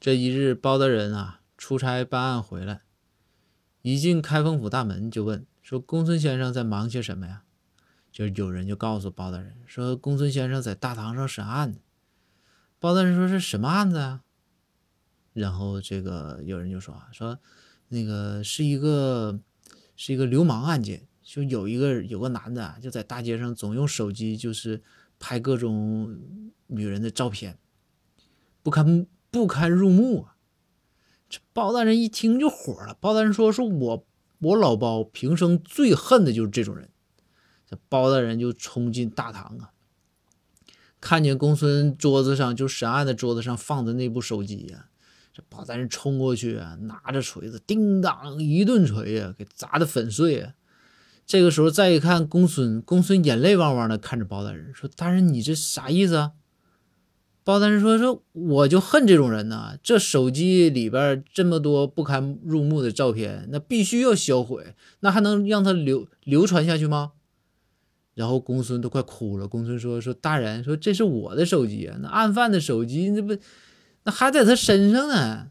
这一日，包大人啊出差办案回来，一进开封府大门就问说：“公孙先生在忙些什么呀？”就有人就告诉包大人说：“公孙先生在大堂上审案呢。”包大人说：“是什么案子啊？”然后这个有人就说：“啊，说那个是一个是一个流氓案件，就有一个有个男的啊就在大街上总用手机就是拍各种女人的照片，不堪不堪入目啊！”这包大人一听就火了。包大人说：“说我我老包平生最恨的就是这种人。”这包大人就冲进大堂啊，看见公孙桌子上就审案的桌子上放着那部手机呀，这包大人冲过去啊，拿着锤子叮当一顿锤呀，给砸的粉碎啊。这个时候再一看公孙，公孙眼泪汪汪的看着包大人说：“大人，你这啥意思啊？”包大人说：“说我就恨这种人呐！这手机里边这么多不堪入目的照片，那必须要销毁，那还能让他流流传下去吗？”然后公孙都快哭了。公孙说：“说大人，说这是我的手机啊，那案犯的手机，那不那还在他身上呢。”